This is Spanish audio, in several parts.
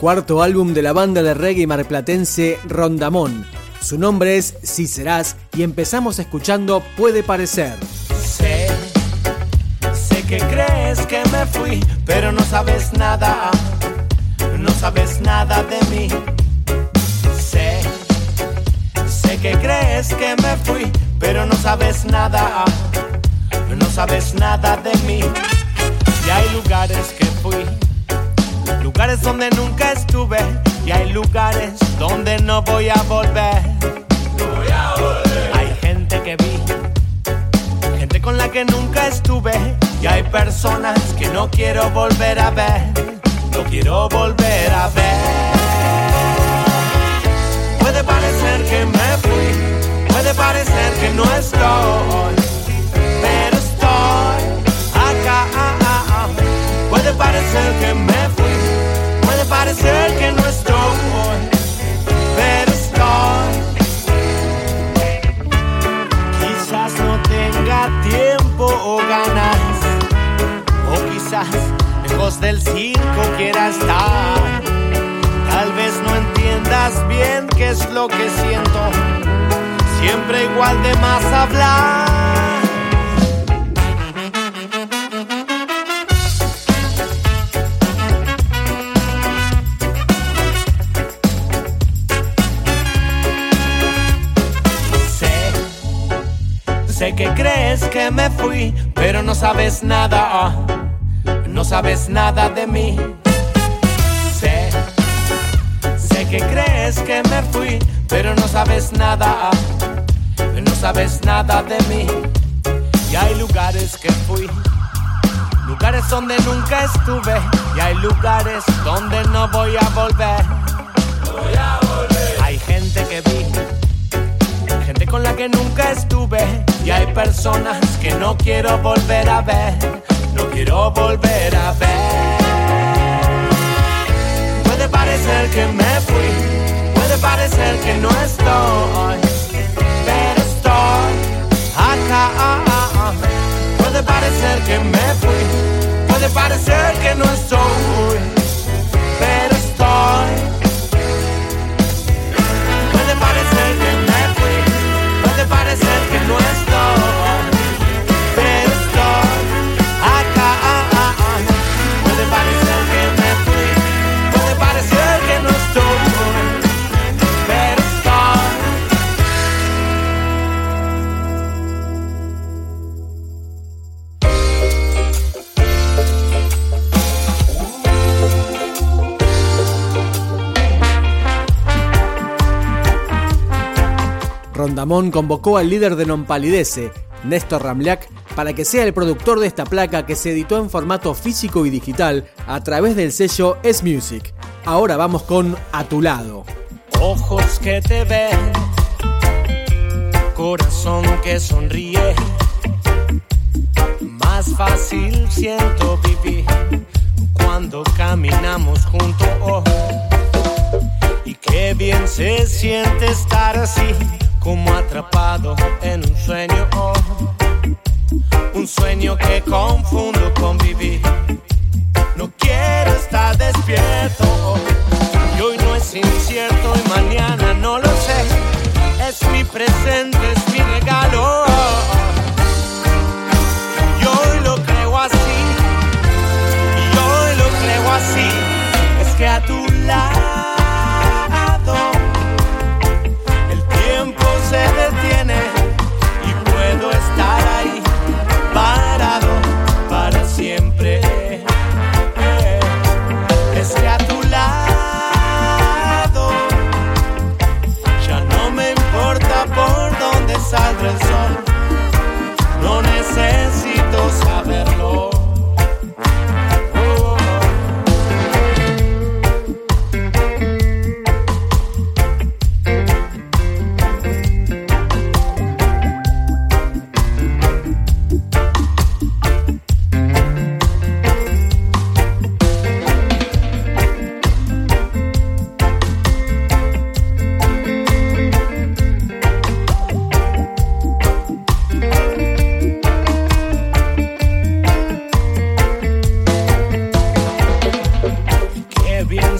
Cuarto álbum de la banda de reggae marplatense Rondamón. Su nombre es Si Serás y empezamos escuchando Puede Parecer. Sé, sé que crees que me fui, pero no sabes nada, no sabes nada de mí. Sé, sé que crees que me fui, pero no sabes nada, no sabes nada de mí. Y hay lugares que fui lugares donde nunca estuve y hay lugares donde no voy a volver. voy a volver. Hay gente que vi, gente con la que nunca estuve y hay personas que no quiero volver a ver, no quiero volver a ver. Puede parecer que me fui, del circo quiera estar. Tal vez no entiendas bien qué es lo que siento, siempre igual de más hablar. Sé que crees que me fui, pero no sabes nada, no sabes nada de mí. Sé, sé que crees que me fui, pero no sabes nada, no sabes nada de mí. Y hay lugares que fui, lugares donde nunca estuve, y hay lugares donde no voy a volver. Voy a volver. Hay gente que vi, gente con la que nunca estuve y hay personas que no quiero volver a ver, quiero volver a ver. Puede parecer que me fui, puede parecer que no estoy, pero estoy acá. Puede parecer que me fui, puede parecer que no estoy, Rondamón convocó al líder de Non Palidece, Néstor Ramliak, para que sea el productor de esta placa que se editó en formato físico y digital a través del sello S Music. Ahora vamos con A tu lado. Ojos que te ven, corazón que sonríe, más fácil siento vivir cuando caminamos juntos. y qué bien se siente estar así como atrapado en un sueño, un sueño que confundo con vivir. No quiero estar despierto, y hoy no es incierto y mañana no lo sé. Es mi presente, es mi regalo. Y hoy lo creo así, y hoy lo creo así. Es que a tu lado.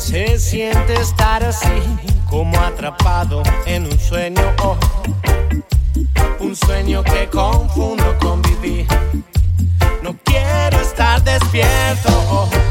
Se siente estar así, como atrapado en un sueño. Oh, un sueño que confundo con vivir. No quiero estar despierto. Oh.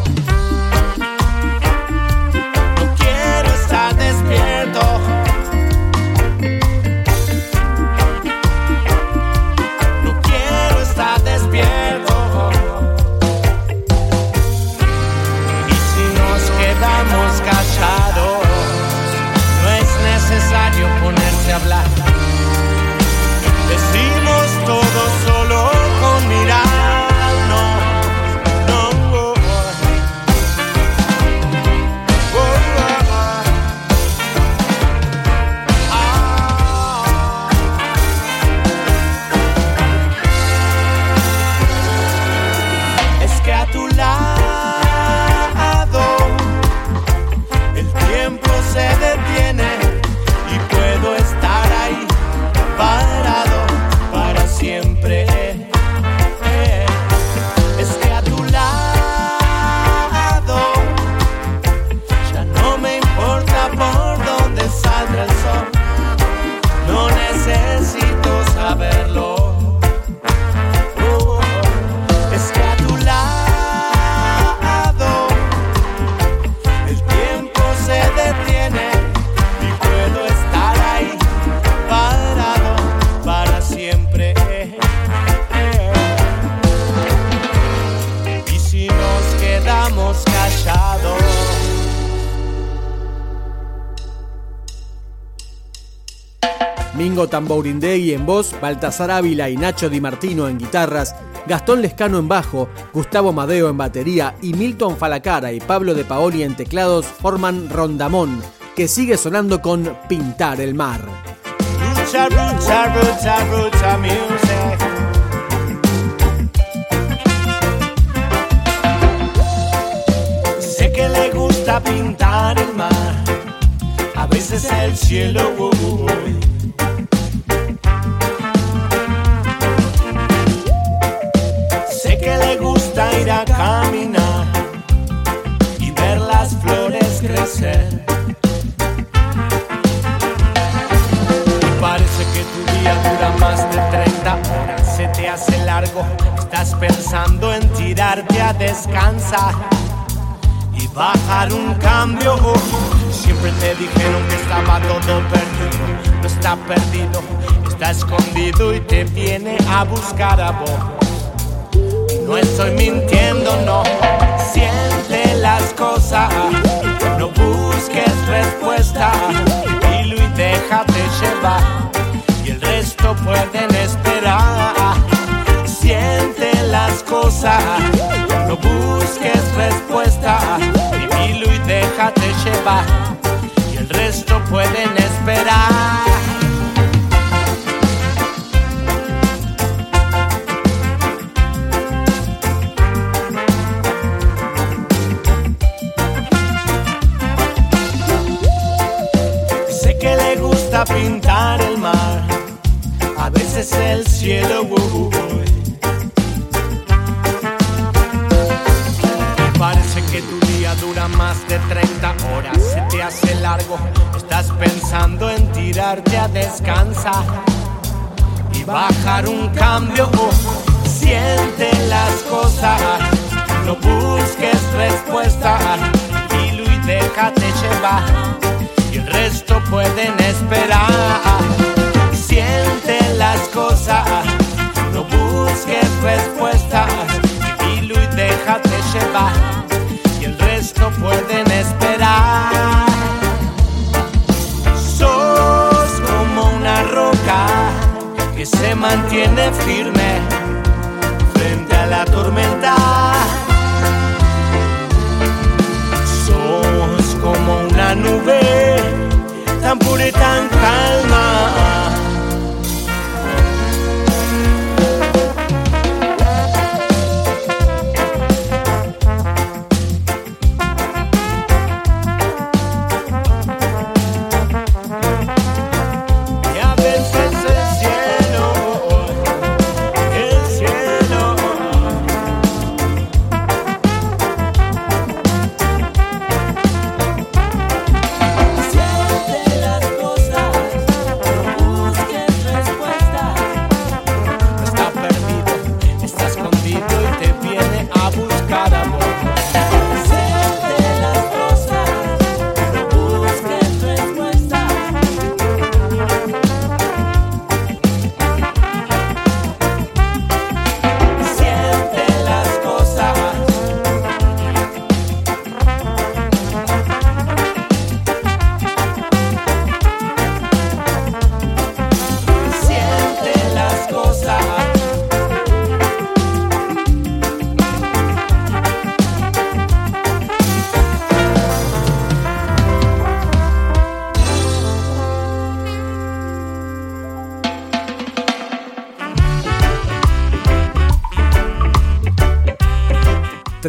Mingo Tambourindegui en voz, Baltasar Ávila y Nacho Di Martino en guitarras, Gastón Lescano en bajo, Gustavo Madeo en batería y Milton Falacara y Pablo de Paoli en teclados forman Rondamón, que sigue sonando con Pintar el Mar. Sé que le gusta pintar el mar, a veces el cielo. uy. Sé crecer. Parece que tu día dura más de 30 horas, se te hace largo, estás pensando en tirarte a descansar y bajar un cambio. Siempre te dijeron que estaba todo perdido, no está perdido, está escondido y te viene a buscar a vos. No estoy mintiendo, no, siente las cosas, no busques respuesta, vivilo y déjate llevar, y el resto pueden esperar. Siente las cosas, no busques respuesta, vivilo y déjate llevar, y el resto pueden esperar. Dura más de 30 horas, se te hace largo, estás pensando en tirarte a descansar y bajar un cambio. Siente las cosas, no busques respuesta, dilo y déjate llevar, y el resto pueden esperar. Siente las cosas,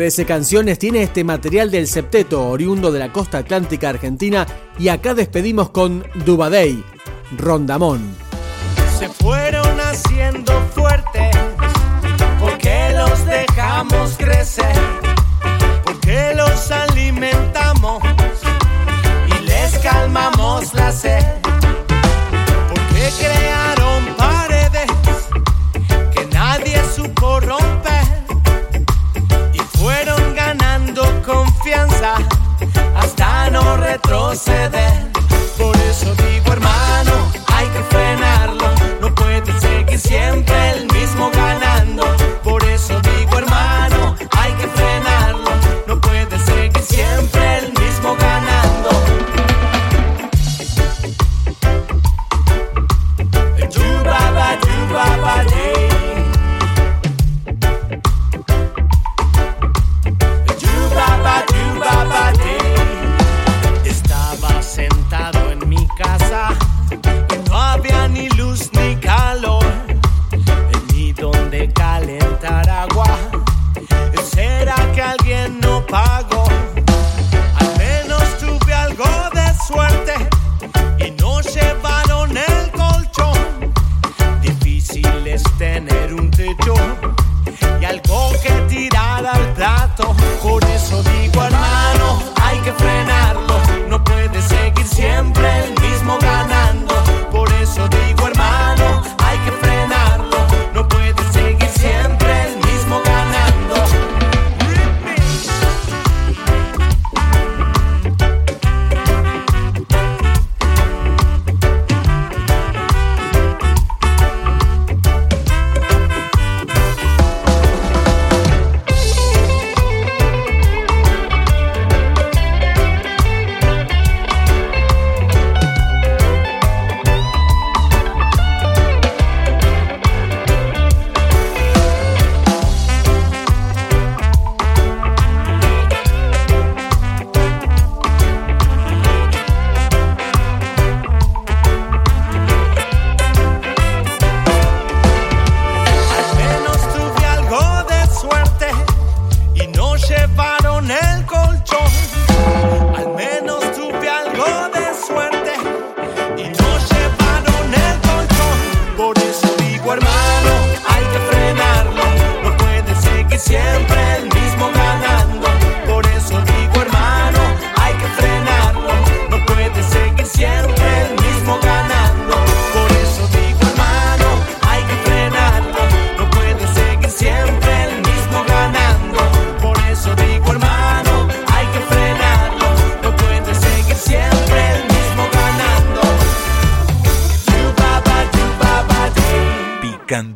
13 canciones tiene este material del septeto oriundo de la costa atlántica argentina y acá despedimos con Dubadey, Rondamón. Se fueron haciendo fuertes. Porque los dejamos crecer, porque los alimentamos y les calmamos la sed, porque crearon proceder. Por eso